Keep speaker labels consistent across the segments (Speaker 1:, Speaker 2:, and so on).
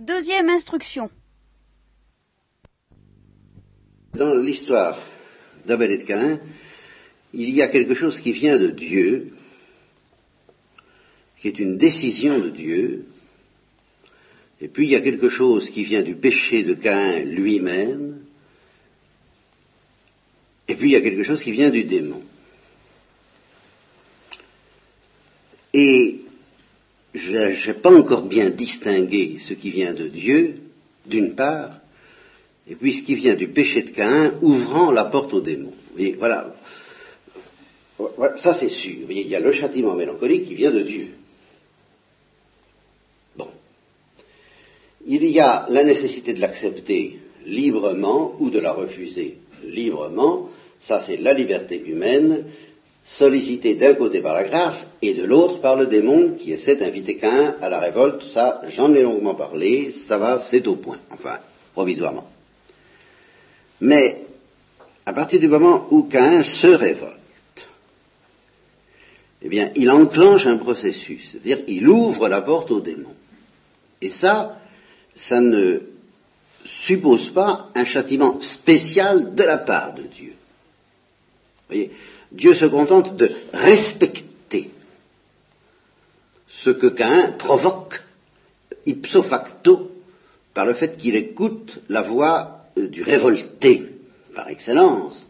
Speaker 1: Deuxième instruction.
Speaker 2: Dans l'histoire d'Abel et de Caïn, il y a quelque chose qui vient de Dieu, qui est une décision de Dieu, et puis il y a quelque chose qui vient du péché de Caïn lui-même, et puis il y a quelque chose qui vient du démon. Et je n'ai pas encore bien distingué ce qui vient de Dieu, d'une part, et puis ce qui vient du péché de Caïn, ouvrant la porte au démon. Vous voyez, voilà. Ça c'est sûr. Il y a le châtiment mélancolique qui vient de Dieu. Bon. Il y a la nécessité de l'accepter librement ou de la refuser librement. Ça c'est la liberté humaine sollicité d'un côté par la grâce et de l'autre par le démon qui essaie d'inviter Cain à la révolte. Ça, j'en ai longuement parlé, ça va, c'est au point, enfin, provisoirement. Mais, à partir du moment où Cain se révolte, eh bien, il enclenche un processus, c'est-à-dire il ouvre la porte au démon. Et ça, ça ne suppose pas un châtiment spécial de la part de Dieu. Voyez, Dieu se contente de respecter ce que Caïn provoque ipso facto par le fait qu'il écoute la voix euh, du révolté par excellence,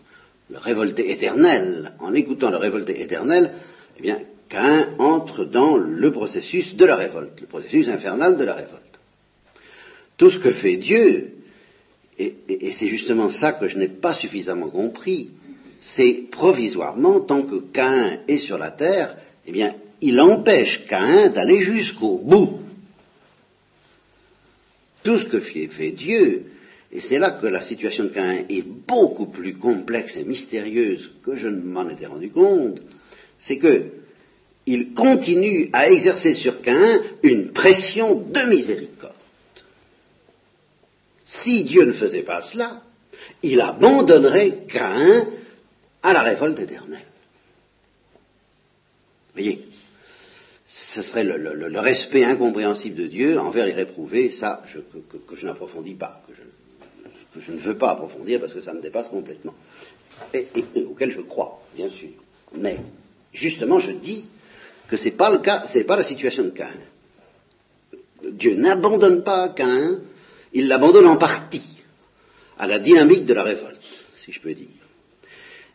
Speaker 2: le révolté éternel. En écoutant le révolté éternel, eh bien, Caïn entre dans le processus de la révolte, le processus infernal de la révolte. Tout ce que fait Dieu, et c'est justement ça que je n'ai pas suffisamment compris, c'est provisoirement, tant que Caïn est sur la terre, eh bien, il empêche Caïn d'aller jusqu'au bout. Tout ce que fait Dieu, et c'est là que la situation de Caïn est beaucoup plus complexe et mystérieuse que je ne m'en étais rendu compte, c'est que il continue à exercer sur Caïn une pression de miséricorde. Si Dieu ne faisait pas cela, il abandonnerait Caïn à la révolte éternelle. Voyez, ce serait le, respect incompréhensible de Dieu envers les réprouvés, ça que, je n'approfondis pas, que je, ne veux pas approfondir parce que ça me dépasse complètement, et, auquel je crois, bien sûr. Mais justement, je dis que ce n'est pas le cas, c'est pas la situation de Cain. Dieu n'abandonne pas Cain, il l'abandonne en partie à la dynamique de la révolte, si je peux dire.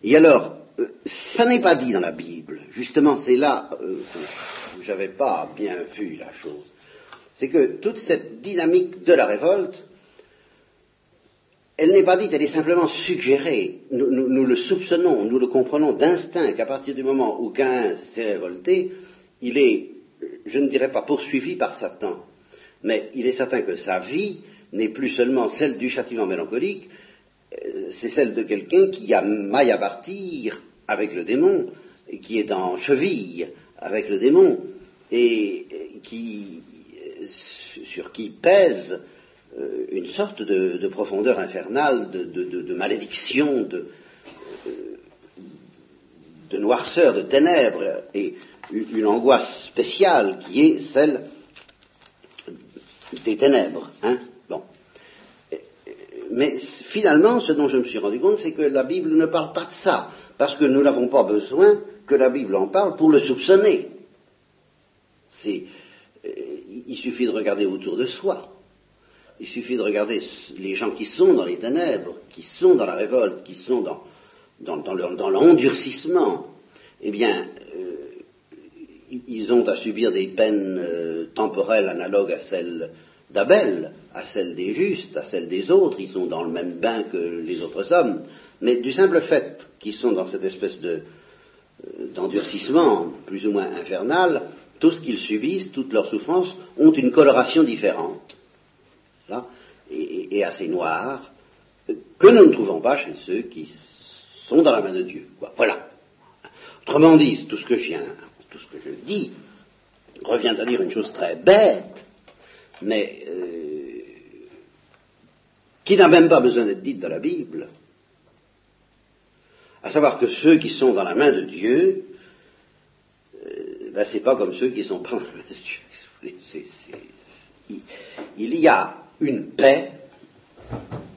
Speaker 2: Et alors, euh, ça n'est pas dit dans la Bible. Justement, c'est là euh, où j'avais pas bien vu la chose. C'est que toute cette dynamique de la révolte, elle n'est pas dite, elle est simplement suggérée. Nous, le soupçonnons, nous le comprenons d'instinct qu'à partir du moment où Cain s'est révolté, il est, je ne dirais pas poursuivi par Satan, mais il est certain que sa vie n'est plus seulement celle du châtiment mélancolique, c'est celle de quelqu'un qui a maille à partir avec le démon, qui est en cheville avec le démon, et qui, euh, sur qui pèse euh, une sorte de, profondeur infernale, de, malédiction, de, de, noirceur, de ténèbres, et une angoisse spéciale qui est celle des ténèbres. Hein mais finalement, ce dont je me suis rendu compte, c'est que la Bible ne parle pas de ça, parce que nous n'avons pas besoin que la Bible en parle pour le soupçonner. Euh, il suffit de regarder autour de soi. Il suffit de regarder les gens qui sont dans les ténèbres, qui sont dans la révolte, qui sont dans, l'endurcissement. Eh bien, euh, ils ont à subir des peines euh, temporelles analogues à celles d'Abel à celle des justes, à celle des autres, ils sont dans le même bain que les autres hommes, mais du simple fait qu'ils sont dans cette espèce de, euh, d'endurcissement plus ou moins infernal, tout ce qu'ils subissent, toutes leurs souffrances, ont une coloration différente, et, assez noire, que nous ne trouvons pas chez ceux qui sont dans la main de Dieu. Voilà. Autrement dit, tout ce que je viens, tout ce que je dis, revient à dire une chose très bête, mais euh, qui n'a même pas besoin d'être dite dans la Bible, à savoir que ceux qui sont dans la main de Dieu, euh, ben, c'est pas comme ceux qui sont pas dans la main de Dieu. il y a une paix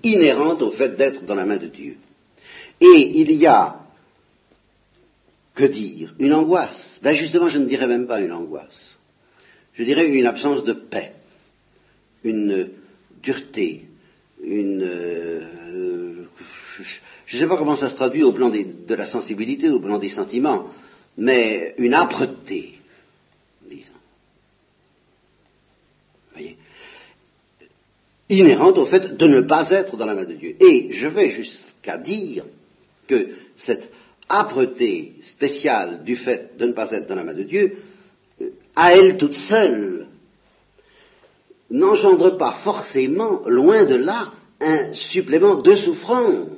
Speaker 2: inhérente au fait d'être dans la main de Dieu. Et il y a, que dire, une angoisse. Ben justement, je ne dirais même pas une angoisse. Je dirais une absence de paix, une dureté, une... Euh, je ne sais pas comment ça se traduit au plan de la sensibilité, au plan des sentiments, mais une âpreté, disons. Voyez inhérente au fait de ne pas être dans la main de Dieu. Et je vais jusqu'à dire que cette âpreté spéciale du fait de ne pas être dans la main de Dieu, euh, à elle toute seule, n'engendre pas forcément, loin de là, un supplément de souffrance.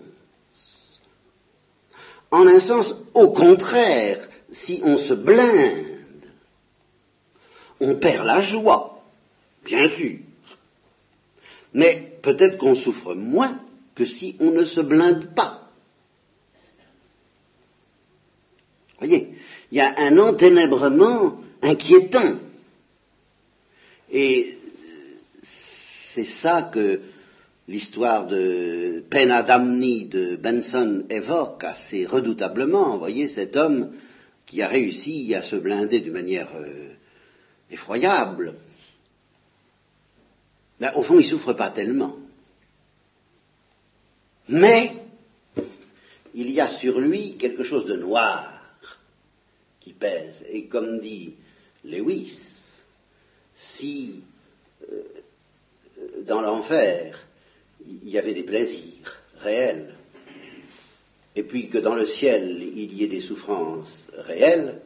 Speaker 2: En un sens, au contraire, si on se blinde, on perd la joie, bien sûr. Mais peut-être qu'on souffre moins que si on ne se blinde pas. voyez, il y a un enténèbrement inquiétant. Et c'est ça que l'histoire de Pena Damni de Benson évoque assez redoutablement. Vous voyez, cet homme qui a réussi à se blinder d'une manière euh, effroyable. Ben, au fond, il ne souffre pas tellement. Mais il y a sur lui quelque chose de noir qui pèse. Et comme dit Lewis, si euh, dans l'enfer il y avait des plaisirs réels, et puis que dans le ciel il y ait des souffrances réelles,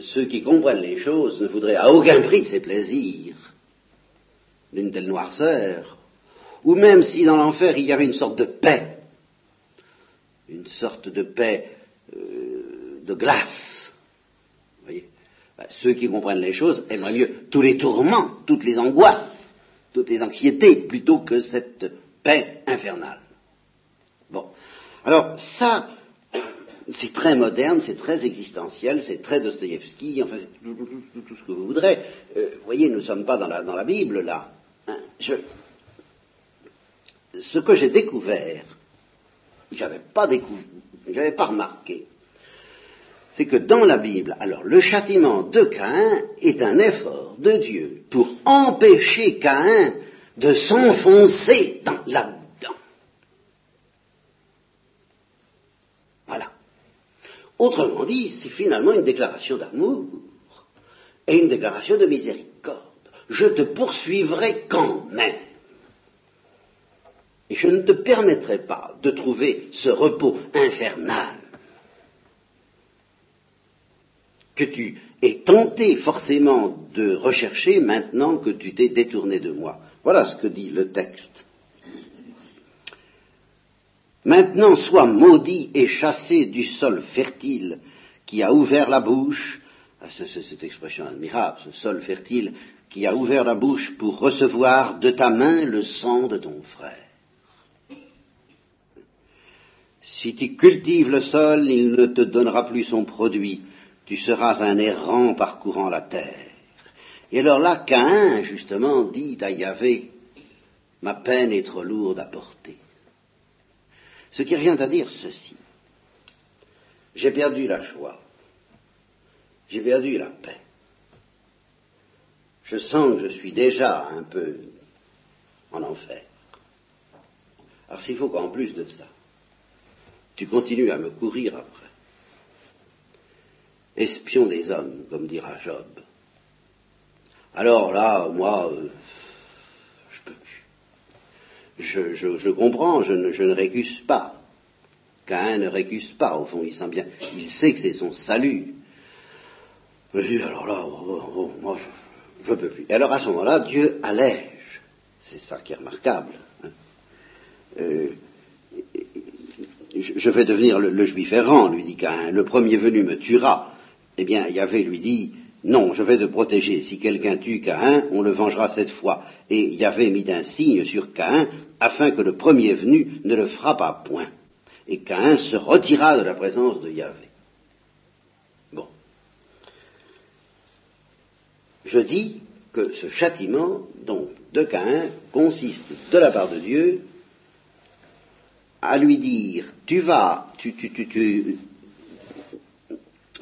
Speaker 2: ceux qui comprennent les choses ne voudraient à aucun prix de ces plaisirs d'une telle noirceur, ou même si dans l'enfer il y avait une sorte de paix, une sorte de paix euh, de glace, voyez? Ben, Ceux qui comprennent les choses aimeraient mieux tous les tourments, toutes les angoisses, toutes les anxiétés, plutôt que cette paix infernale. Bon. Alors, ça, c'est très moderne, c'est très existentiel, c'est très Dostoïevski, enfin, c'est tout, ce que vous voudrez. Euh, vous voyez, nous ne sommes pas dans la, dans la Bible, là. Hein. ce que j'ai découvert, j'avais pas découvert, j'avais pas remarqué, c'est que dans la Bible, alors le châtiment de Caïn est un effort de Dieu pour empêcher Caïn de s'enfoncer là-dedans. Voilà. Autrement dit, c'est finalement une déclaration d'amour et une déclaration de miséricorde. Je te poursuivrai quand même. Et je ne te permettrai pas de trouver ce repos infernal que tu es tenté forcément de rechercher maintenant que tu t'es détourné de moi. Voilà ce que dit le texte. Maintenant sois maudit et chassé du sol fertile qui a ouvert la bouche, ah, c'est cette expression admirable, ce sol fertile qui a ouvert la bouche pour recevoir de ta main le sang de ton frère. Si tu cultives le sol, il ne te donnera plus son produit tu seras un errant parcourant la terre. Et alors là, Caïn, justement, dit à Yahvé, ma peine est trop lourde à porter. Ce qui revient à dire ceci. J'ai perdu la joie. J'ai perdu la paix. Je sens que je suis déjà un peu en enfer. Alors s'il faut qu'en plus de ça, tu continues à me courir après, espion des hommes, comme dira Job. Alors là, moi, euh, je peux plus. Je, comprends, je ne, récuse pas. Cain ne récuse pas, au fond, il sent bien, il sait que c'est son salut. Oui, alors là, oh, oh, oh, moi, je peux plus. Et alors à ce moment-là, Dieu allège. C'est ça qui est remarquable. Hein. Euh, je, vais devenir le, le, juif errant, lui dit Cain. Le premier venu me tuera eh bien, Yahvé lui dit, non, je vais te protéger. Si quelqu'un tue Caïn, on le vengera cette fois. Et Yahvé mit un signe sur Caïn, afin que le premier venu ne le frappât point. Et Caïn se retira de la présence de Yahvé. Bon. Je dis que ce châtiment, donc, de Caïn, consiste de la part de Dieu à lui dire, tu vas, tu, tu, tu, tu,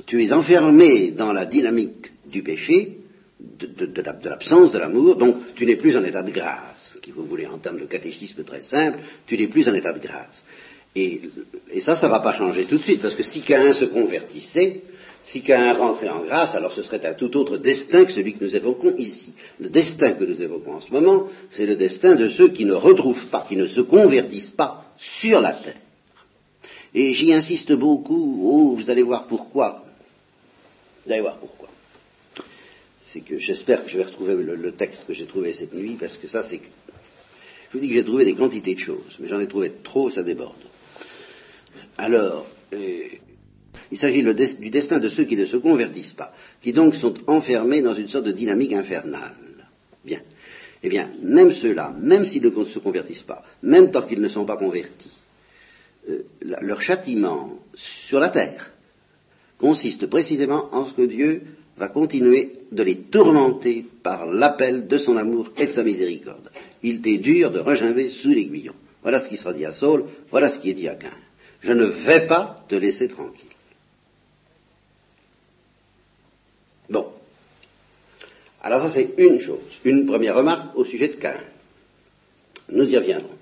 Speaker 2: tu es enfermé dans la dynamique du péché, de, l'absence de l'amour, donc tu n'es plus en état de grâce, qui vous voulez en termes de catéchisme très simple, tu n'es plus en état de grâce. Et, et ça, ça ne va pas changer tout de suite, parce que si Caïn se convertissait, si Caïn rentrait en grâce, alors ce serait un tout autre destin que celui que nous évoquons ici. Le destin que nous évoquons en ce moment, c'est le destin de ceux qui ne retrouvent pas, qui ne se convertissent pas sur la terre. Et j'y insiste beaucoup, oh, vous allez voir pourquoi. Vous allez voir pourquoi. C'est que j'espère que je vais retrouver le, texte que j'ai trouvé cette nuit, parce que ça, c'est. Je vous dis que j'ai trouvé des quantités de choses, mais j'en ai trouvé trop, ça déborde. Alors, euh, il s'agit du destin de ceux qui ne se convertissent pas, qui donc sont enfermés dans une sorte de dynamique infernale. Bien. Eh bien, même ceux-là, même s'ils ne se convertissent pas, même tant qu'ils ne sont pas convertis, euh, leur châtiment sur la terre consiste précisément en ce que Dieu va continuer de les tourmenter par l'appel de son amour et de sa miséricorde. Il t'est dur de regimber sous l'aiguillon. Voilà ce qui sera dit à Saul, voilà ce qui est dit à Cain. Je ne vais pas te laisser tranquille. Bon. Alors ça c'est une chose, une première remarque au sujet de Cain. Nous y reviendrons.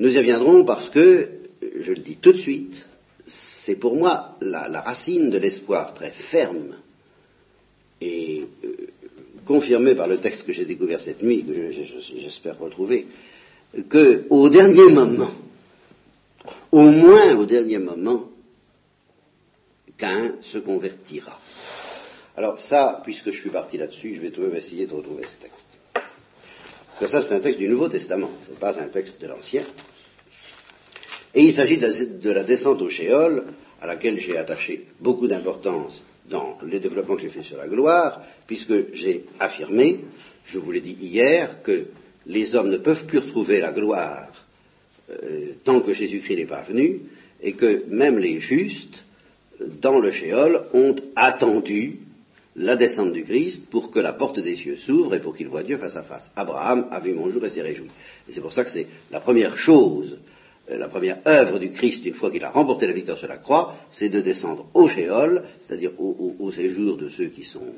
Speaker 2: Nous y reviendrons parce que, je le dis tout de suite, c'est pour moi la, racine de l'espoir très ferme et euh, confirmé par le texte que j'ai découvert cette nuit, que j'espère retrouver, que au dernier moment, au moins au dernier moment, qu'un se convertira. Alors ça, puisque je suis parti là-dessus, je vais tout même essayer de retrouver ce texte. Parce que ça, c'est un texte du Nouveau Testament, ce n'est pas un texte de l'Ancien. Et il s'agit de la descente au Shéol, à laquelle j'ai attaché beaucoup d'importance dans les développements que j'ai fait sur la gloire, puisque j'ai affirmé, je vous l'ai dit hier, que les hommes ne peuvent plus retrouver la gloire euh, tant que Jésus-Christ n'est pas venu, et que même les justes, dans le Shéol, ont attendu la descente du Christ pour que la porte des cieux s'ouvre et pour qu'il voit Dieu face à face. Abraham a vu mon jour et s'est réjoui. Et c'est pour ça que c'est la première chose, la première œuvre du Christ, une fois qu'il a remporté la victoire sur la croix, c'est de descendre au Shéol, c'est-à-dire au séjour de ceux qui sont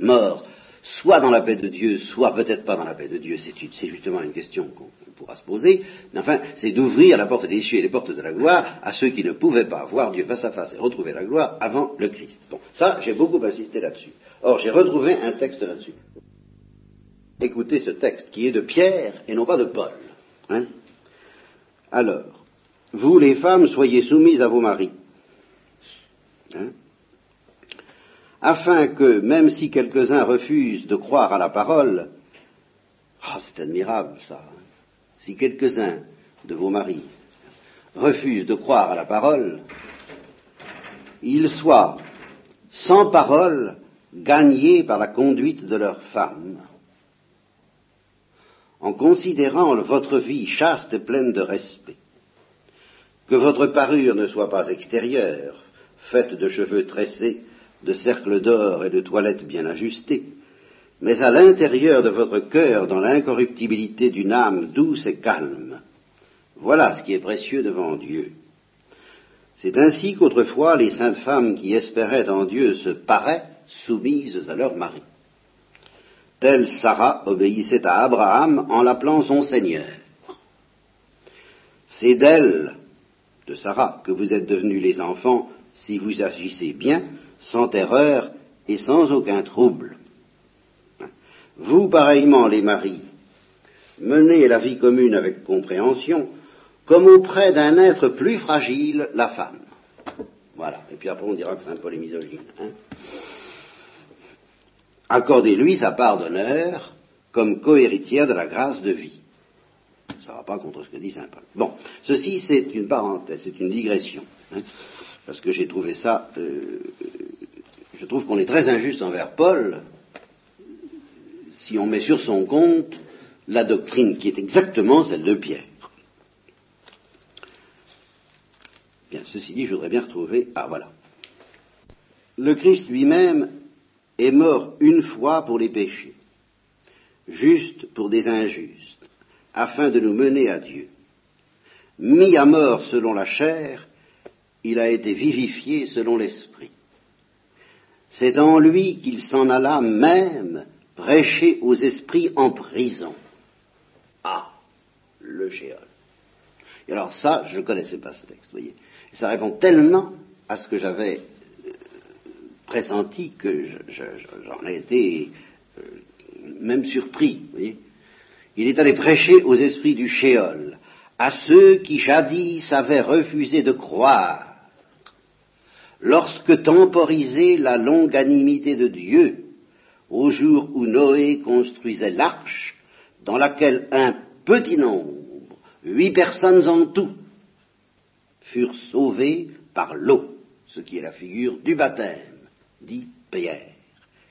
Speaker 2: morts soit dans la paix de Dieu, soit peut-être pas dans la paix de Dieu, c'est justement une question qu'on pourra se poser, mais enfin, c'est d'ouvrir la porte des cieux et les portes de la gloire à ceux qui ne pouvaient pas voir Dieu face à face et retrouver la gloire avant le Christ. Bon, ça, j'ai beaucoup insisté là-dessus. Or, j'ai retrouvé un texte là-dessus. Écoutez ce texte, qui est de Pierre et non pas de Paul. Hein Alors, vous les femmes, soyez soumises à vos maris. Hein? Afin que, même si quelques-uns refusent de croire à la parole, ah, c'est admirable ça, hein? si quelques-uns de vos maris refusent de croire à la parole, ils soient, sans parole, gagnés par la conduite de leurs femmes, en considérant votre vie chaste et pleine de respect, que votre parure ne soit pas extérieure, faite de cheveux tressés, de cercles d'or et de toilettes bien ajustées, mais à l'intérieur de votre cœur, dans l'incorruptibilité d'une âme douce et calme. Voilà ce qui est précieux devant Dieu. C'est ainsi qu'autrefois les saintes femmes qui espéraient en Dieu se paraient soumises à leur mari. Telle Sarah obéissait à Abraham en l'appelant son Seigneur. C'est d'elle, de Sarah, que vous êtes devenus les enfants si vous agissez bien, sans terreur et sans aucun trouble. Vous, pareillement, les maris, menez la vie commune avec compréhension, comme auprès d'un être plus fragile, la femme. Voilà. Et puis après, on dira que c'est un peu les misogynes. Hein. Accordez-lui sa part d'honneur comme cohéritière de la grâce de vie. Ça ne va pas contre ce que dit Saint Paul. Bon, ceci c'est une parenthèse, c'est une digression. Hein parce que j'ai trouvé ça, euh, je trouve qu'on est très injuste envers Paul si on met sur son compte la doctrine qui est exactement celle de Pierre. Bien, ceci dit, je voudrais bien retrouver. Ah, voilà. Le Christ lui-même est mort une fois pour les péchés, juste pour des injustes, afin de nous mener à Dieu. Mis à mort selon la chair, il a été vivifié selon l'esprit. C'est en lui qu'il s'en alla même prêcher aux esprits en prison. Ah, le géol. Et alors ça, je ne connaissais pas ce texte, voyez. ça répond tellement à ce que j'avais pressenti que j'en ai été euh, même surpris. Il est allé prêcher aux esprits du Shéol, à ceux qui jadis avaient refusé de croire, lorsque temporisait la longanimité de Dieu, au jour où Noé construisait l'arche, dans laquelle un petit nombre, huit personnes en tout, furent sauvées par l'eau, ce qui est la figure du baptême, dit Pierre,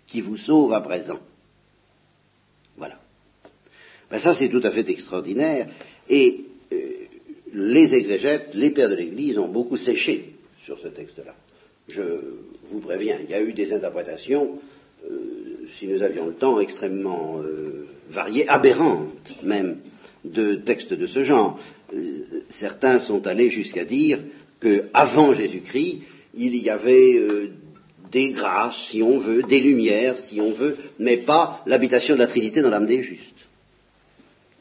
Speaker 2: qui vous sauve à présent. Voilà. Ben ça, c'est tout à fait extraordinaire. Et euh, les exégètes, les pères de l'Église ont beaucoup séché sur ce texte-là. Je vous préviens, il y a eu des interprétations, euh, si nous avions le temps, extrêmement euh, variées, aberrantes même, de textes de ce genre. certains sont allés jusqu'à dire qu'avant Jésus-Christ, il y avait des grâces, si on veut, des lumières, si on veut, mais pas l'habitation de la Trinité dans l'âme des justes.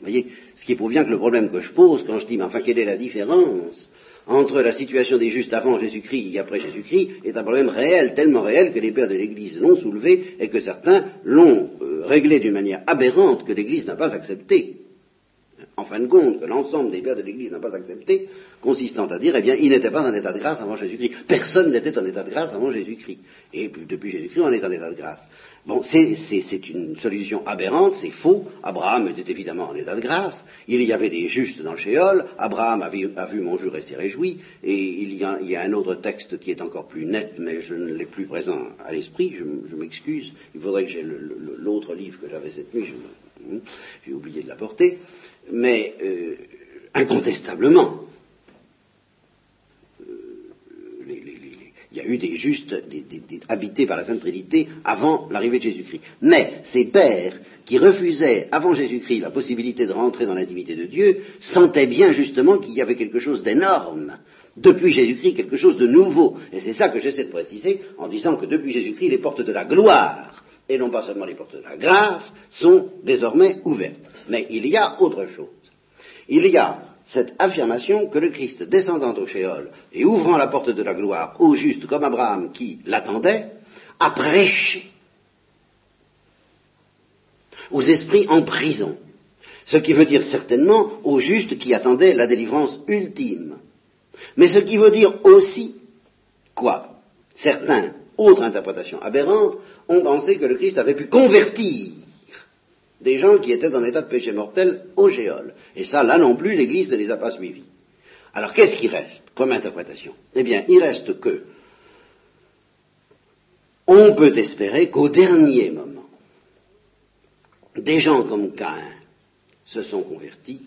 Speaker 2: Vous voyez, ce qui prouve bien que le problème que je pose quand je dis, mais enfin, quelle est la différence entre la situation des justes avant Jésus-Christ et après Jésus-Christ est un problème réel, tellement réel que les pères de l'Église l'ont soulevé et que certains l'ont euh, réglé d'une manière aberrante que l'Église n'a pas accepté en fin de compte, que l'ensemble des pères de l'Église n'a pas accepté, consistant à dire, eh bien, il n'était pas en état de grâce avant Jésus-Christ. Personne n'était en état de grâce avant Jésus-Christ. Et depuis Jésus-Christ, on est en état de grâce. Bon, c'est une solution aberrante, c'est faux. Abraham était évidemment en état de grâce. Il y avait des justes dans le Shéol. Abraham a vu, mon jour et s'est réjoui. Et il y, a, un autre texte qui est encore plus net, mais je ne l'ai plus présent à l'esprit. Je, m'excuse. Il faudrait que j'ai l'autre livre que j'avais cette nuit. J'ai oublié de l'apporter mais euh, incontestablement, euh, il y a eu des justes habités par la Sainte Trinité avant l'arrivée de Jésus-Christ. Mais ces pères qui refusaient avant Jésus-Christ la possibilité de rentrer dans l'intimité de Dieu sentaient bien justement qu'il y avait quelque chose d'énorme depuis Jésus-Christ, quelque chose de nouveau. Et c'est ça que j'essaie de préciser en disant que depuis Jésus-Christ, les portes de la gloire, et non pas seulement les portes de la grâce, sont désormais ouvertes. Mais il y a autre chose. Il y a cette affirmation que le Christ, descendant au Shéol et ouvrant la porte de la gloire aux justes comme Abraham qui l'attendait, a prêché aux esprits en prison. Ce qui veut dire certainement aux justes qui attendaient la délivrance ultime. Mais ce qui veut dire aussi quoi? Certains, autres interprétations aberrantes, ont pensé que le Christ avait pu convertir des gens qui étaient en état de péché mortel au géol. Et ça, là non plus, l'Église ne les a pas suivis. Alors qu'est-ce qui reste comme interprétation? Eh bien, il reste que on peut espérer qu'au dernier moment, des gens comme Caïn se sont convertis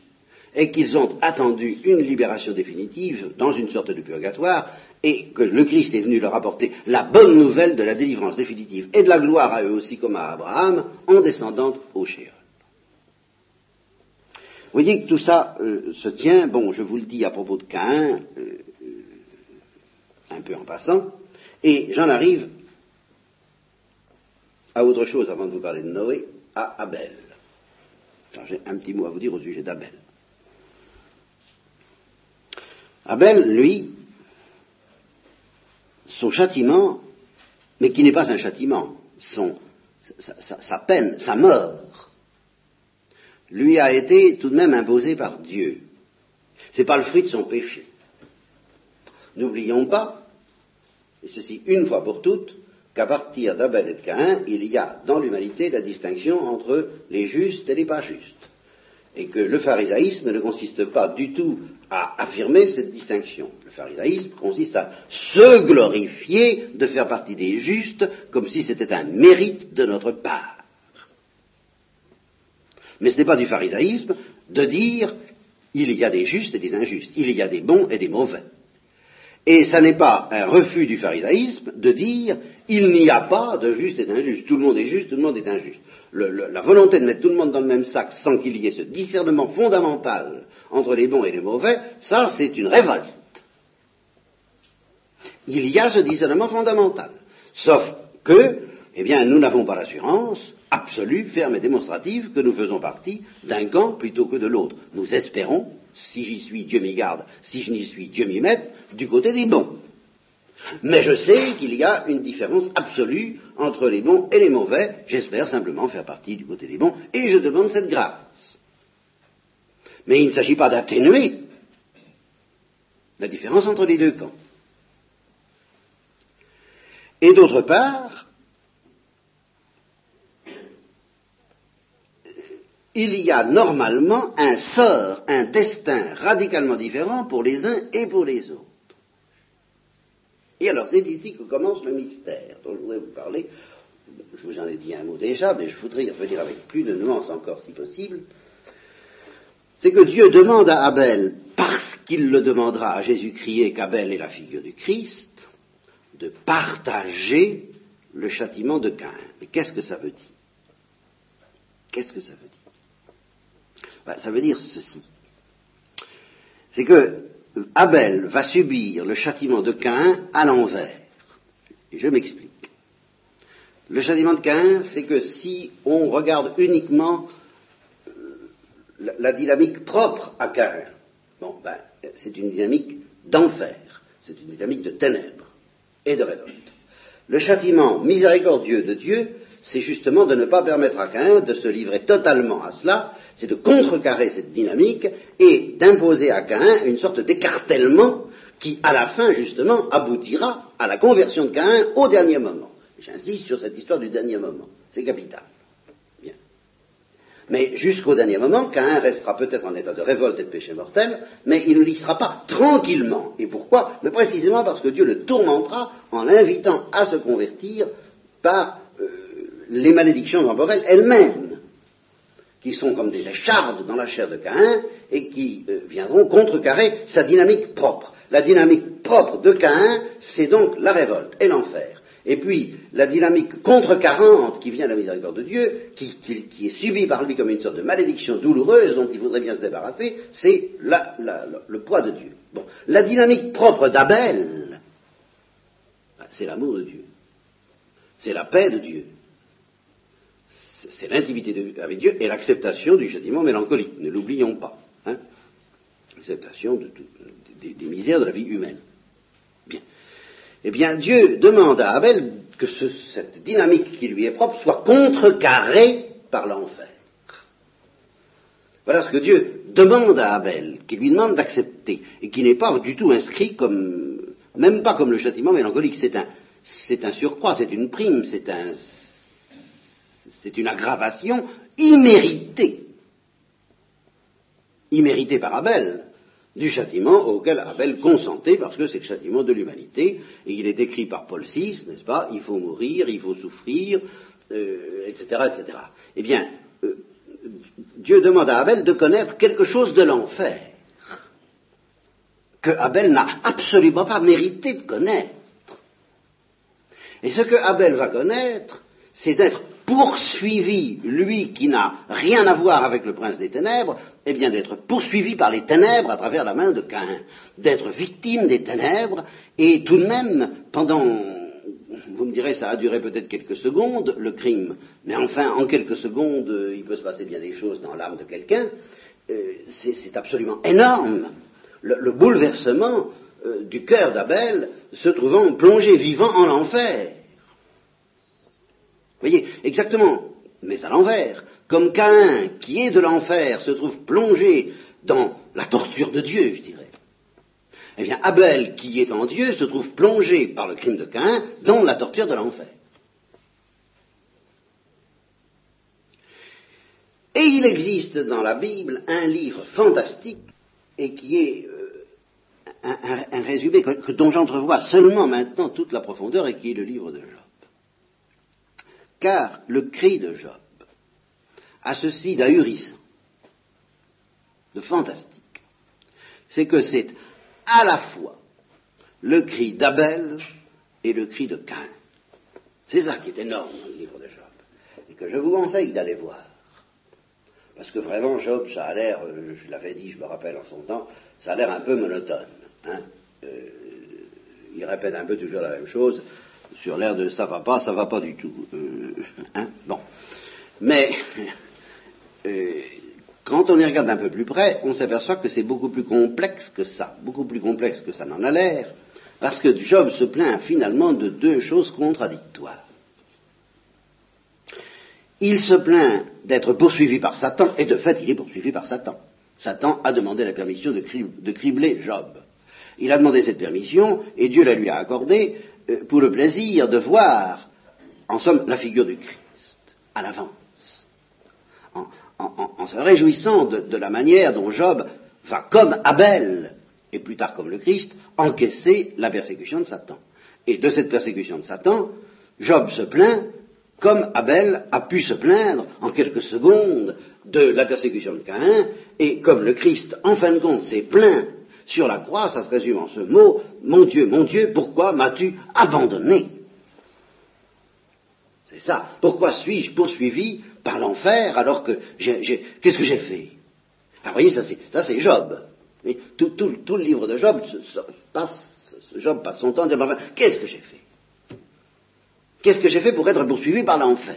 Speaker 2: et qu'ils ont attendu une libération définitive dans une sorte de purgatoire et que le Christ est venu leur apporter la bonne nouvelle de la délivrance définitive et de la gloire à eux aussi comme à Abraham en descendant au Shéol. Vous voyez que tout ça euh, se tient, bon, je vous le dis à propos de Caïn, euh, un peu en passant, et j'en arrive à autre chose avant de vous parler de Noé, à Abel. J'ai un petit mot à vous dire au sujet d'Abel. Abel, lui, son châtiment, mais qui n'est pas un châtiment, sa, peine, sa mort, lui a été tout de même imposé par Dieu. Ce n'est pas le fruit de son péché. N'oublions pas, et ceci une fois pour toutes, qu'à partir d'Abel et de Caïn, il y a dans l'humanité la distinction entre les justes et les pas justes. Et que le pharisaïsme ne consiste pas du tout à affirmer cette distinction. Le pharisaïsme consiste à se glorifier de faire partie des justes comme si c'était un mérite de notre part. Mais ce n'est pas du pharisaïsme de dire il y a des justes et des injustes, il y a des bons et des mauvais. Et ça n'est pas un refus du pharisaïsme de dire il n'y a pas de juste et d'injuste. Tout le monde est juste, tout le monde est injuste. la volonté de mettre tout le monde dans le même sac sans qu'il y ait ce discernement fondamental entre les bons et les mauvais, ça c'est une révolte. Il y a ce discernement fondamental. Sauf que, eh bien, nous n'avons pas l'assurance absolue, ferme et démonstrative que nous faisons partie d'un camp plutôt que de l'autre. Nous espérons, si j'y suis, Dieu m'y garde, si je n'y suis, Dieu m'y mette, du côté des bons. Mais je sais qu'il y a une différence absolue entre les bons et les mauvais. J'espère simplement faire partie du côté des bons et je demande cette grâce. Mais il ne s'agit pas d'atténuer la différence entre les deux camps. Et d'autre part, il y a normalement un sort, un destin radicalement différent pour les uns et pour les autres. Et alors, c'est ici que commence le mystère dont je voudrais vous parler. Je vous en ai dit un mot déjà, mais je voudrais y revenir avec plus de nuances encore si possible. C'est que Dieu demande à Abel, parce qu'il le demandera à Jésus-Christ qu'Abel est la figure du Christ, de partager le châtiment de Caïn. Mais qu'est-ce que ça veut dire? Qu'est-ce que ça veut dire? Ben, Ça veut dire ceci. C'est que Abel va subir le châtiment de Caïn à l'envers. Et je m'explique. Le châtiment de Caïn, c'est que si on regarde uniquement euh, la, dynamique propre à Caïn, bon, ben, c'est une dynamique d'enfer, c'est une dynamique de ténèbres et de révolte. Le châtiment miséricordieux de Dieu, c'est justement de ne pas permettre à Caïn de se livrer totalement à cela, c'est de contrecarrer cette dynamique et d'imposer à Caïn une sorte d'écartèlement qui, à la fin, justement, aboutira à la conversion de Caïn au dernier moment. J'insiste sur cette histoire du dernier moment. C'est capital. Mais jusqu'au dernier moment, Caïn restera peut-être en état de révolte et de péché mortel, mais il ne l'y pas tranquillement. Et pourquoi? Mais précisément parce que Dieu le tourmentera en l'invitant à se convertir par euh, les malédictions temporelles elles-mêmes, qui sont comme des échardes dans la chair de Caïn et qui euh, viendront contrecarrer sa dynamique propre. La dynamique propre de Caïn, c'est donc la révolte et l'enfer. Et puis, la dynamique contrecarrante qui vient de la miséricorde de Dieu, qui, est subie par lui comme une sorte de malédiction douloureuse dont il voudrait bien se débarrasser, c'est le poids de Dieu. La dynamique propre d'Abel, c'est l'amour de Dieu. C'est la paix de Dieu. C'est l'intimité avec Dieu et l'acceptation du châtiment mélancolique. Ne l'oublions pas. Hein. L'acceptation des misères de la vie humaine. Eh bien Dieu demande à Abel que cette dynamique qui lui est propre soit contrecarrée par l'enfer. Voilà ce que Dieu demande à Abel, qui lui demande d'accepter, et qui n'est pas du tout inscrit comme, même pas comme le châtiment mélancolique, c'est un surcroît, c'est une prime, c'est un, c'est une aggravation imméritée. Imméritée par Abel, du châtiment auquel Abel consentait, parce que c'est le châtiment de l'humanité, et il est décrit par Paul VI, n'est-ce pas Il faut mourir, il faut souffrir, etc., euh, etc. Eh bien, euh, Dieu demande à Abel de connaître quelque chose de l'enfer, que Abel n'a absolument pas mérité de connaître. Et ce que Abel va connaître, c'est d'être poursuivi, lui qui n'a rien à voir avec le prince des ténèbres, eh bien d'être poursuivi par les ténèbres à travers la main de Caïn, d'être victime des ténèbres, et tout de même, pendant, vous me direz, ça a duré peut-être quelques secondes, le crime, mais enfin, en quelques secondes, il peut se passer bien des choses dans l'âme de quelqu'un, euh, c'est absolument énorme. Le, bouleversement euh, du cœur d'Abel se trouvant plongé vivant en l'enfer. Voyez, exactement, mais à l'envers. Comme Caïn, qui est de l'enfer, se trouve plongé dans la torture de Dieu, je dirais. Eh bien, Abel, qui est en Dieu, se trouve plongé par le crime de Caïn dans la torture de l'enfer. Et il existe dans la Bible un livre fantastique et qui est euh, un, résumé dont j'entrevois seulement maintenant toute la profondeur et qui est le livre de Job. Car le cri de Job a ceci d'ahurissant, de fantastique, c'est que c'est à la fois le cri d'Abel et le cri de Cain. C'est ça qui est énorme dans le livre de Job, et que je vous conseille d'aller voir. Parce que vraiment, Job, ça a l'air, euh, je l'avais dit, je me rappelle en son temps, ça a l'air un peu monotone. Hein. Euh, il répète un peu toujours la même chose, sur l'air de ça va pas, ça va pas du tout. Euh, hein. bon. Mais, quand on y regarde un peu plus près, on s'aperçoit que c'est beaucoup plus complexe que ça, beaucoup plus complexe que ça n'en a l'air, parce que Job se plaint finalement de deux choses contradictoires. Il se plaint d'être poursuivi par Satan, et de fait, il est poursuivi par Satan. Satan a demandé la permission de, cribler Job. Il a demandé cette permission, et Dieu la lui a accordée euh, pour le plaisir de voir, en somme, la figure du Christ, à l'avance, en, se réjouissant de, la manière dont Job va, comme Abel, et plus tard comme le Christ, encaisser la persécution de Satan. Et de cette persécution de Satan, Job se plaint comme Abel a pu se plaindre en quelques secondes de la persécution de Caïn, et comme le Christ, en fin de compte, s'est plaint sur la croix, ça se résume en ce mot, mon Dieu, mon Dieu, pourquoi m'as-tu abandonné C'est ça. Pourquoi suis-je poursuivi par l'enfer alors que qu'est-ce que j'ai fait Alors voyez, ça c'est Job. tout, le livre de Job passe, Job passe son temps à dire, qu'est-ce que j'ai fait Qu'est-ce que j'ai fait pour être poursuivi par l'enfer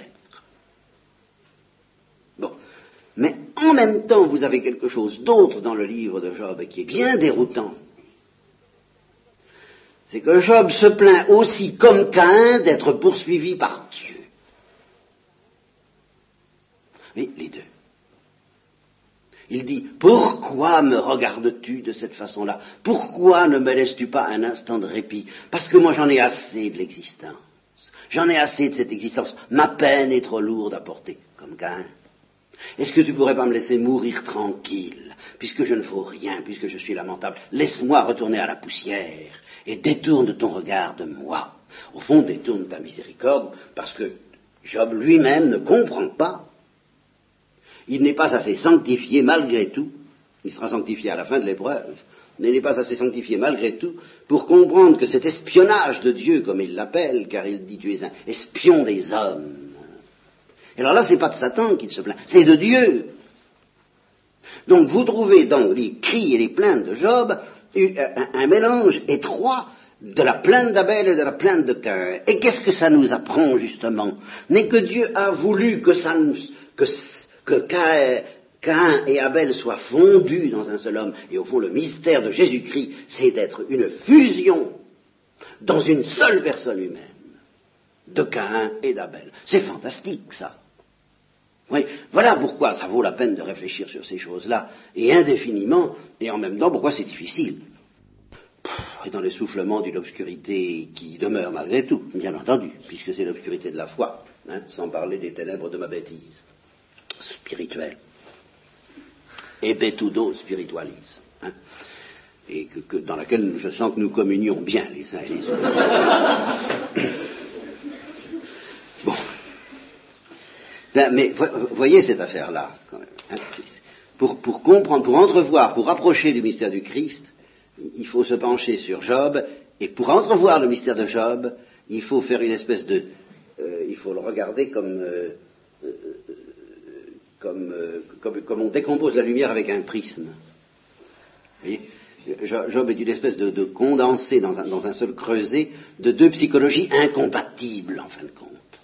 Speaker 2: Bon. Mais en même temps, vous avez quelque chose d'autre dans le livre de Job qui est bien déroutant. C'est que Job se plaint aussi, comme Caïn, d'être poursuivi par Dieu. Oui, les deux. Il dit, pourquoi me regardes-tu de cette façon-là? Pourquoi ne me laisses-tu pas un instant de répit? Parce que moi j'en ai assez de l'existence. J'en ai assez de cette existence. Ma peine est trop lourde à porter, comme Cain. Est-ce que tu pourrais pas me laisser mourir tranquille, puisque je ne vaux rien, puisque je suis lamentable? Laisse-moi retourner à la poussière et détourne ton regard de moi. Au fond, détourne ta miséricorde, parce que Job lui-même ne comprend pas. Il n'est pas assez sanctifié malgré tout. Il sera sanctifié à la fin de l'épreuve mais n'est pas assez sanctifié malgré tout pour comprendre que cet espionnage de Dieu, comme il l'appelle, car il dit tu es un espion des hommes. Alors là, c'est pas de Satan qu'il se plaint, c'est de Dieu. Donc vous trouvez dans les cris et les plaintes de Job un, mélange étroit de la plainte d'Abel et de la plainte de Cain. Et qu'est-ce que ça nous apprend justement? Mais que Dieu a voulu que, ça, que, Cain et Abel soient fondus dans un seul homme. Et au fond, le mystère de Jésus-Christ, c'est d'être une fusion dans une seule personne humaine de Cain et d'Abel. C'est fantastique, ça. Voilà pourquoi ça vaut la peine de réfléchir sur ces choses-là, et indéfiniment, et en même temps pourquoi c'est difficile. Et dans l'essoufflement d'une obscurité qui demeure malgré tout, bien entendu, puisque c'est l'obscurité de la foi, hein, sans parler des ténèbres de ma bêtise spirituelle et Betudo spiritualise. Hein, et que, dans laquelle je sens que nous communions bien les uns et les autres. Ben, mais voyez cette affaire-là. Hein, pour, pour, comprendre, pour entrevoir, pour approcher du mystère du Christ, il faut se pencher sur Job, et pour entrevoir le mystère de Job, il faut faire une espèce de... Euh, il faut le regarder comme... Euh, euh, comme, comme, on décompose la lumière avec un prisme. Vous voyez Job est une espèce de, condensé dans un, seul creuset de deux psychologies incompatibles, en fin de compte.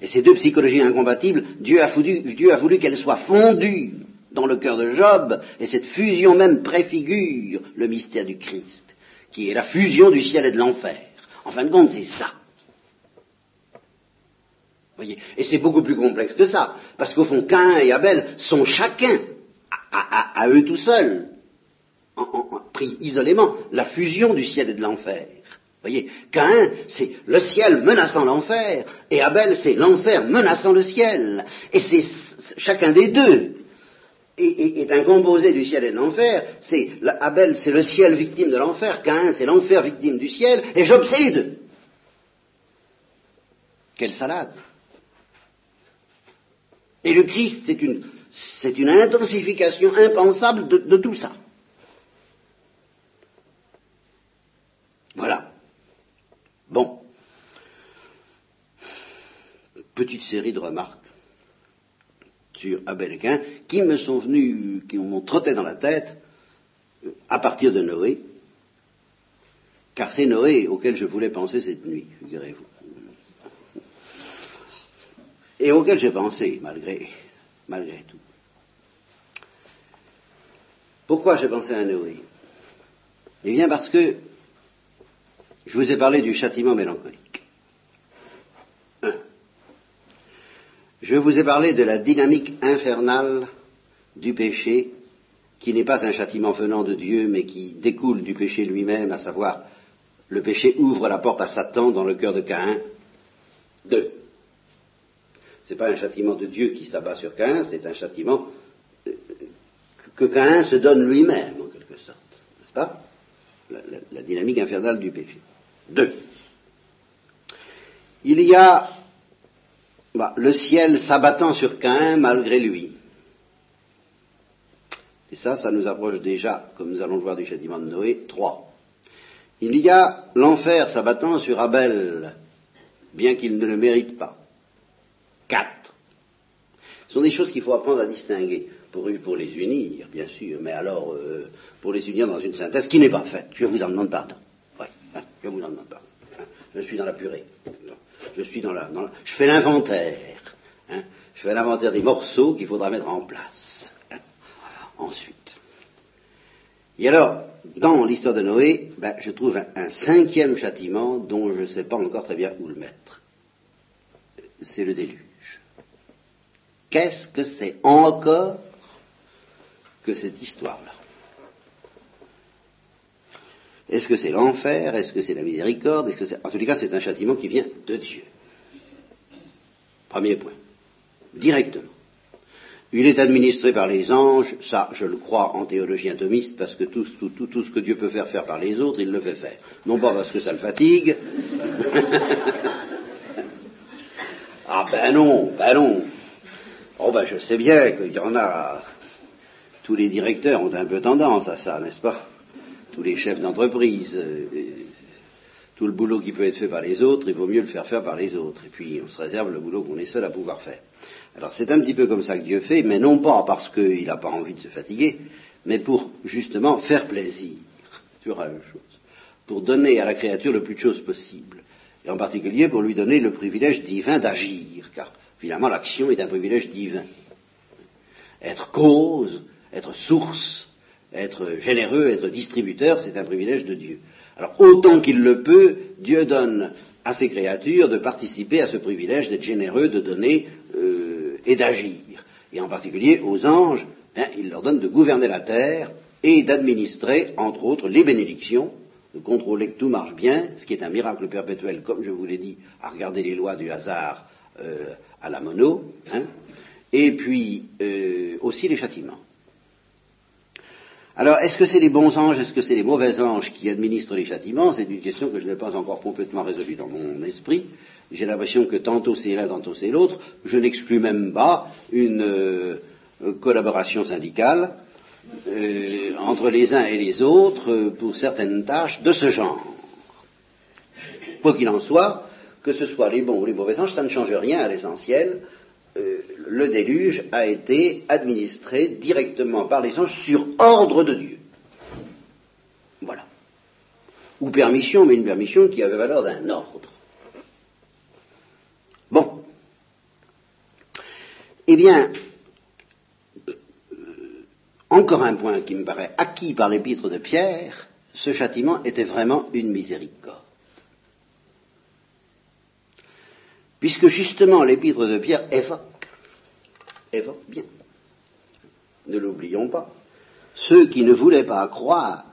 Speaker 2: Et ces deux psychologies incompatibles, Dieu a, voulu qu'elles soient fondues dans le cœur de Job, et cette fusion même préfigure le mystère du Christ, qui est la fusion du ciel et de l'enfer. En fin de compte, c'est ça. Et c'est beaucoup plus complexe que ça, parce qu'au fond, Cain et Abel sont chacun, à, eux tout seuls, pris isolément, la fusion du ciel et de l'enfer. Voyez, Cain, c'est le ciel menaçant l'enfer, et Abel, c'est l'enfer menaçant le ciel. Et c'est chacun des deux est, un composé du ciel et de l'enfer. C'est Abel, c'est le ciel victime de l'enfer, Cain, c'est l'enfer victime du ciel, et Job, c'est les deux. Quelle salade et le Christ, c'est une intensification impensable de, tout ça. Voilà. Série de remarques sur Abel et Cain qui me sont venues, qui m'ont trotté dans la tête euh, à partir de Noé, car c'est Noé auquel je voulais penser cette nuit, figurez-vous. Et auquel j'ai pensé, malgré, malgré tout. Pourquoi j'ai pensé à Noé? Eh bien parce que je vous ai parlé du châtiment mélancolique. Je vous ai parlé de la dynamique infernale du péché, qui n'est pas un châtiment venant de Dieu, mais qui découle du péché lui-même, à savoir le péché ouvre la porte à Satan dans le cœur de Caïn. Deux. Ce n'est pas un châtiment de Dieu qui s'abat sur Caïn, c'est un châtiment euh, que Caïn se donne lui-même, en quelque sorte. N'est-ce pas? La, dynamique infernale du péché. Deux. Il y a bah, le ciel s'abattant sur Caïn malgré lui. Et ça, ça nous approche déjà, comme nous allons le voir du châtiment de Noé, trois. Il y a l'enfer s'abattant sur Abel, bien qu'il ne le mérite pas. Quatre. Ce sont des choses qu'il faut apprendre à distinguer, pour, les unir, bien sûr, mais alors euh, pour les unir dans une synthèse qui n'est pas faite. Je vous en demande pardon. Hein, je vous en demande pardon. Hein. je suis dans la purée. Je suis dans la. je fais l'inventaire. Hein. je fais l'inventaire des morceaux qu'il faudra mettre en place. Ensuite. Et alors, dans l'histoire de Noé, ben, je trouve un, cinquième châtiment dont je ne sais pas encore très bien où le mettre. C'est le déluge. Qu'est-ce que c'est encore que cette histoire-là? Est-ce que c'est l'enfer? Est-ce que c'est la miséricorde? Est-ce que En tous les cas, c'est un châtiment qui vient de Dieu. Premier point. Directement. Il est administré par les anges, ça je le crois en théologie atomiste, parce que tout, ce que Dieu peut faire faire par les autres, il le fait faire. Non pas parce que ça le fatigue. ah ben non, ben non. Oh ben je sais bien qu'il y en a. Tous les directeurs ont un peu tendance à ça, n'est-ce pas? Tous les chefs d'entreprise. Euh, tout le boulot qui peut être fait par les autres, il vaut mieux le faire faire par les autres. Et puis on se réserve le boulot qu'on est seul à pouvoir faire. Alors c'est un petit peu comme ça que Dieu fait, mais non pas parce qu'il n'a pas envie de se fatiguer, mais pour justement faire plaisir. Toujours la même chose. Pour donner à la créature le plus de choses possible. Et en particulier pour lui donner le privilège divin d'agir, car finalement l'action est un privilège divin. Être cause, être source, être généreux, être distributeur, c'est un privilège de Dieu. Autant qu'il le peut, Dieu donne à ses créatures de participer à ce privilège d'être généreux, de donner euh, et d'agir. Et en particulier aux anges, hein, il leur donne de gouverner la terre et d'administrer, entre autres, les bénédictions, de contrôler que tout marche bien, ce qui est un miracle perpétuel, comme je vous l'ai dit, à regarder les lois du hasard euh, à la mono, hein, et puis euh, aussi les châtiments. Alors, est-ce que c'est les bons anges, est-ce que c'est les mauvais anges qui administrent les châtiments? C'est une question que je n'ai pas encore complètement résolue dans mon esprit. J'ai l'impression que tantôt c'est l'un, tantôt c'est l'autre. Je n'exclus même pas une euh, collaboration syndicale euh, entre les uns et les autres pour certaines tâches de ce genre. Quoi qu'il en soit, que ce soit les bons ou les mauvais anges, ça ne change rien à l'essentiel. Le déluge a été administré directement par les anges sur ordre de Dieu. Voilà. Ou permission, mais une permission qui avait valeur d'un ordre. Bon. Eh bien, euh, encore un point qui me paraît acquis par l'épître de Pierre, ce châtiment était vraiment une miséricorde. Puisque justement l'épître de Pierre évoque, évoque bien, ne l'oublions pas, ceux qui ne voulaient pas croire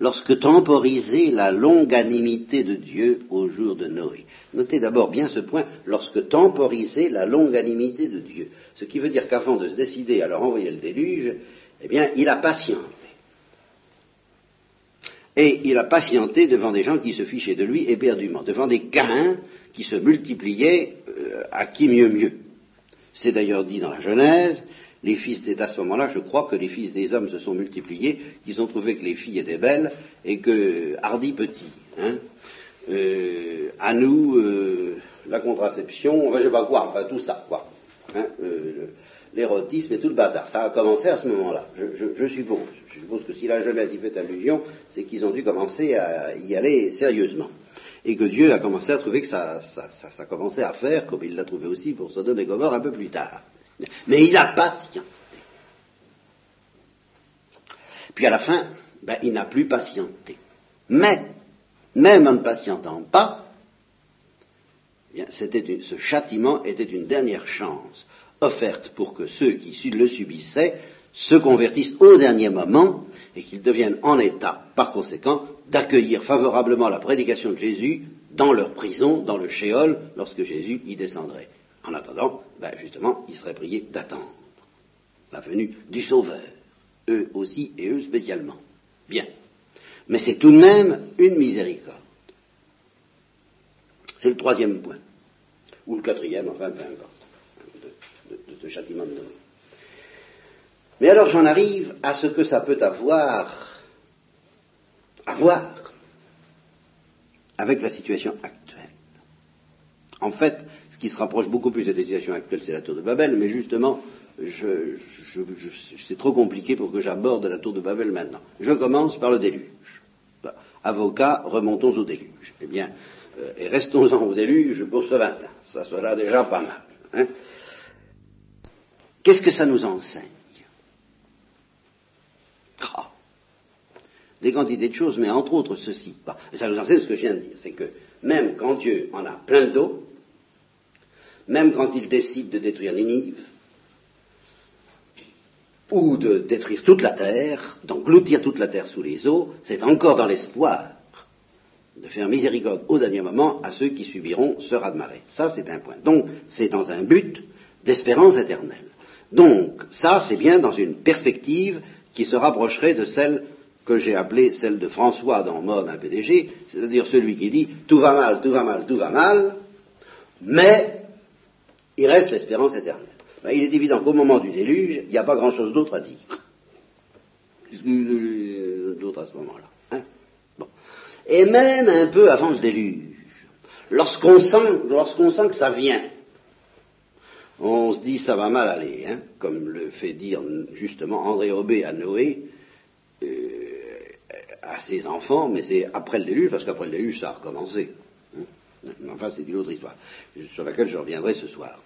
Speaker 2: lorsque temporisait la longanimité de Dieu au jour de Noé. Notez d'abord bien ce point, lorsque temporisait la longanimité de Dieu. Ce qui veut dire qu'avant de se décider à leur envoyer le déluge, eh bien, il a patienté. Et il a patienté devant des gens qui se fichaient de lui éperdument, devant des caïns qui se multipliaient euh, à qui mieux mieux. C'est d'ailleurs dit dans la Genèse, les fils d'état à ce moment-là, je crois que les fils des hommes se sont multipliés, qu'ils ont trouvé que les filles étaient belles et que hardi petit. Hein. Euh, à nous, euh, la contraception, enfin je sais pas quoi, enfin tout ça, quoi. Hein, euh, l'érotisme et tout le bazar. Ça a commencé à ce moment-là, je, suppose. Je suppose que si la jeunesse y fait allusion, c'est qu'ils ont dû commencer à y aller sérieusement. Et que Dieu a commencé à trouver que ça, ça, commençait à faire, comme il l'a trouvé aussi pour Sodome et Gomorre un peu plus tard. Mais il a patienté. Puis à la fin, ben, il n'a plus patienté. Mais, même en ne patientant pas, eh ce châtiment était une dernière chance offerte pour que ceux qui le subissaient se convertissent au dernier moment et qu'ils deviennent en état, par conséquent, d'accueillir favorablement la prédication de Jésus dans leur prison, dans le shéol, lorsque Jésus y descendrait. En attendant, ben justement, il serait prié d'attendre la venue du Sauveur, eux aussi et eux spécialement. Bien. Mais c'est tout de même une miséricorde. C'est le troisième point. Ou le quatrième, enfin, peu importe de, ce châtiment de Noé. Mais alors j'en arrive à ce que ça peut avoir à voir avec la situation actuelle. En fait, ce qui se rapproche beaucoup plus de la situation actuelle, c'est la tour de Babel, mais justement, c'est trop compliqué pour que j'aborde la tour de Babel maintenant. Je commence par le déluge. Avocat, remontons au déluge. Eh bien, euh, et restons-en au déluge pour ce matin. Ça sera déjà pas mal. Hein. Qu'est-ce que ça nous enseigne ah. Des quantités de choses, mais entre autres ceci. ça nous enseigne ce que je viens de dire, c'est que même quand Dieu en a plein d'eau, même quand il décide de détruire Ninive, ou de détruire toute la terre, d'engloutir toute la terre sous les eaux, c'est encore dans l'espoir de faire miséricorde au dernier moment à ceux qui subiront ce raz-de-marée. Ça, c'est un point. Donc, c'est dans un but d'espérance éternelle. Donc, ça, c'est bien dans une perspective qui se rapprocherait de celle que j'ai appelée celle de François dans Mort d'un PDG, c'est-à-dire celui qui dit tout va mal, tout va mal, tout va mal, mais il reste l'espérance éternelle. Ben, il est évident qu'au moment du déluge, il n'y a pas grand-chose d'autre à dire. D'autre à ce moment-là. Hein? Et même un peu avant le déluge, lorsqu'on sent, sent que ça vient, on se dit ça va mal aller, hein, comme le fait dire justement André Aubé à Noé, euh, à ses enfants, mais c'est après le déluge, parce qu'après le déluge, ça a recommencé. Hein? Enfin, c'est une autre histoire, sur laquelle je reviendrai ce soir.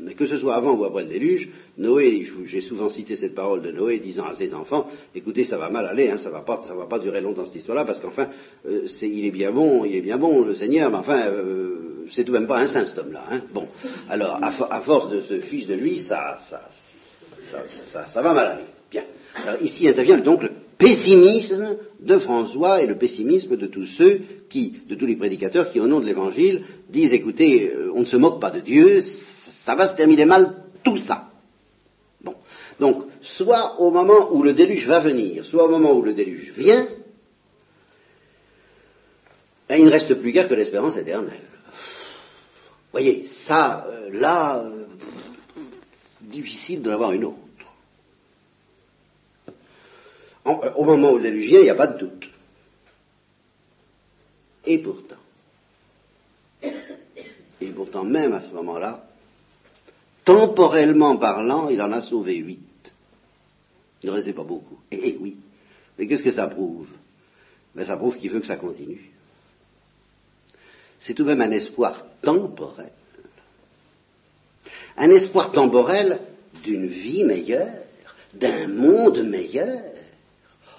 Speaker 2: Mais que ce soit avant ou après le déluge, Noé, j'ai souvent cité cette parole de Noé disant à ses enfants, écoutez, ça va mal aller, hein, ça ça va pas durer longtemps cette histoire-là, parce qu'enfin, euh, il est bien bon, il est bien bon, le Seigneur, mais enfin, euh, c'est tout de même pas un saint cet homme-là. Hein. Bon, alors à, force de se fiche de lui, ça, va mal aller. Bien. Alors ici intervient donc le pessimisme de François et le pessimisme de tous ceux qui, de tous les prédicateurs qui, au nom de l'Évangile, disent écoutez, euh, on ne se moque pas de Dieu, ça va se terminer mal, tout ça. Bon. Donc, soit au moment où le déluge va venir, soit au moment où le déluge vient, il ne reste plus guère que l'espérance éternelle voyez, ça, euh, là, euh, difficile de l'avoir une autre. Euh, au moment où le déluge vient, il n'y a pas de doute. Et pourtant, et pourtant même à ce moment-là, temporellement parlant, il en a sauvé huit. Il ne restait pas beaucoup. Eh, eh oui. Mais qu'est-ce que ça prouve? Ben, Ça prouve qu'il veut que ça continue c'est tout de même un espoir temporel. Un espoir temporel d'une vie meilleure, d'un monde meilleur.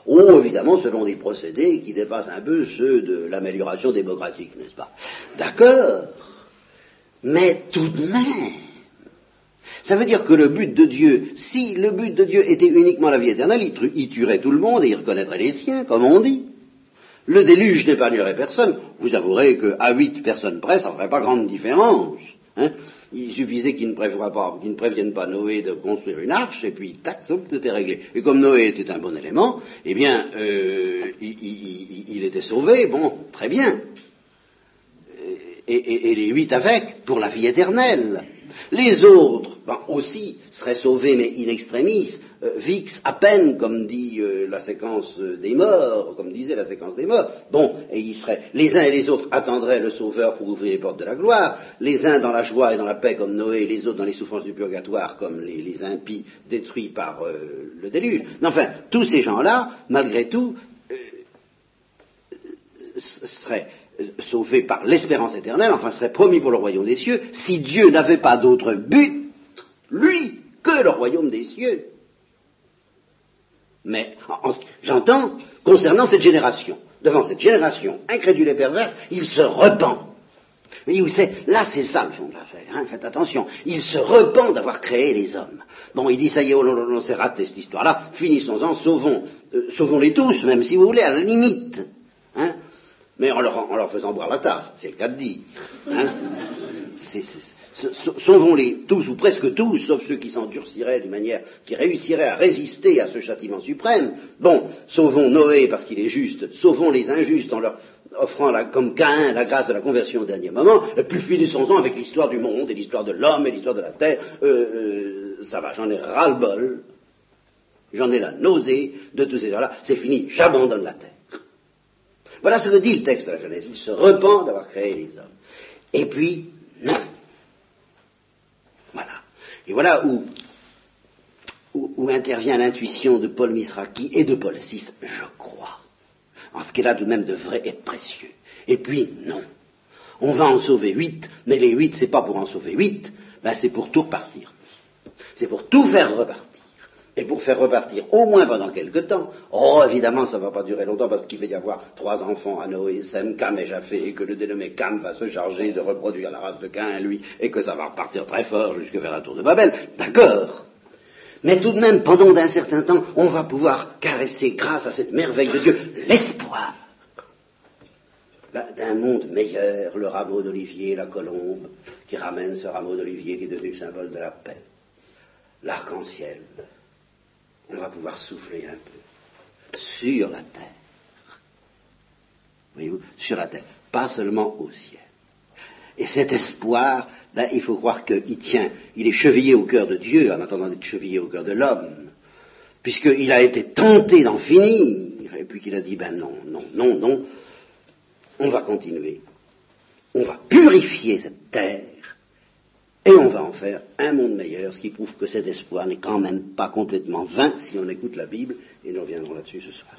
Speaker 2: Oh, évidemment, selon des procédés qui dépassent un peu ceux de l'amélioration démocratique, n'est-ce pas? D'accord. Mais tout de même, ça veut dire que le but de Dieu, si le but de Dieu était uniquement la vie éternelle, il tuerait tout le monde et il reconnaîtrait les siens, comme on dit. Le déluge n'épargnerait personne. Vous avouerez qu'à huit personnes près, ça ne ferait pas grande différence. Hein. Il suffisait qu'ils ne, préviennent pas Noé de construire une arche, et puis tac, tout était réglé. Et comme Noé était un bon élément, eh bien, euh, il, était sauvé, bon, très bien. Et, les huit avec, pour la vie éternelle. Les autres, ben, aussi seraient sauvés, mais in extremis, euh, vix à peine, comme dit euh, la séquence des morts, comme disait la séquence des morts. Bon, et ils seraient, les uns et les autres attendraient le Sauveur pour ouvrir les portes de la gloire, les uns dans la joie et dans la paix comme Noé, les autres dans les souffrances du purgatoire comme les, impies détruits par le déluge. Enfin, tous ces gens-là, malgré tout, seraient sauvés par l'espérance éternelle, enfin seraient promis pour le royaume des cieux, si Dieu n'avait pas d'autre but, lui, que le royaume des cieux. Mais j'entends, concernant cette génération, devant cette génération incrédule et perverse, il se repent. Mais vous savez, là c'est ça le fond de l'affaire, hein, faites attention. Il se repent d'avoir créé les hommes. Bon, il dit ça y est, on, s'est raté cette histoire-là, finissons-en, sauvons, euh, sauvons-les tous, même si vous voulez, à la limite. Mais en leur, faisant boire la tasse, c'est le cas de dire. Hein Sauvons-les tous ou presque tous, sauf ceux qui s'endurciraient d'une manière, qui réussiraient à résister à ce châtiment suprême. Bon, sauvons Noé parce qu'il est juste, sauvons les injustes en leur offrant comme Caïn la grâce de la conversion au dernier moment, et puis finissons-en avec l'histoire du monde et l'histoire de l'homme et l'histoire de la terre. Euh, euh, ça va, j'en ai ras-le-bol, j'en ai la nausée de tous ces gens-là, c'est fini, j'abandonne la terre. Voilà ce que dit le texte de la Genèse. Il se repent d'avoir créé les hommes. Et puis, non. Voilà. Et voilà où, intervient l'intuition de Paul Misraki et de Paul VI, je crois, en ce qu'elle a de même de vrai précieux. Et puis, non. On va en sauver huit, mais les huit, c'est pas pour en sauver huit, ben c'est pour tout repartir. C'est pour tout faire repartir et pour faire repartir au moins pendant quelque temps. Oh, évidemment, ça ne va pas durer longtemps parce qu'il va y avoir trois enfants à Noé, Sem, Cam et Japhé, et que le dénommé Cam va se charger de reproduire la race de Cain, lui, et que ça va repartir très fort jusque vers la tour de Babel. D'accord. Mais tout de même, pendant d'un certain temps, on va pouvoir caresser, grâce à cette merveille de Dieu, l'espoir d'un monde meilleur, le rameau d'olivier, la colombe, qui ramène ce rameau d'olivier qui est devenu le symbole de la paix, l'arc-en-ciel, on va pouvoir souffler un peu. Sur la terre. Voyez-vous, sur la terre, pas seulement au ciel. Et cet espoir, ben, il faut croire qu'il tient, il est chevillé au cœur de Dieu en attendant d'être chevillé au cœur de l'homme, puisqu'il a été tenté d'en finir, et puis qu'il a dit, ben non, non, non, non, on va continuer, on va purifier cette terre, et on va en faire un monde meilleur, ce qui prouve que cet espoir n'est quand même pas complètement vain si on écoute la Bible, et nous reviendrons là-dessus ce soir.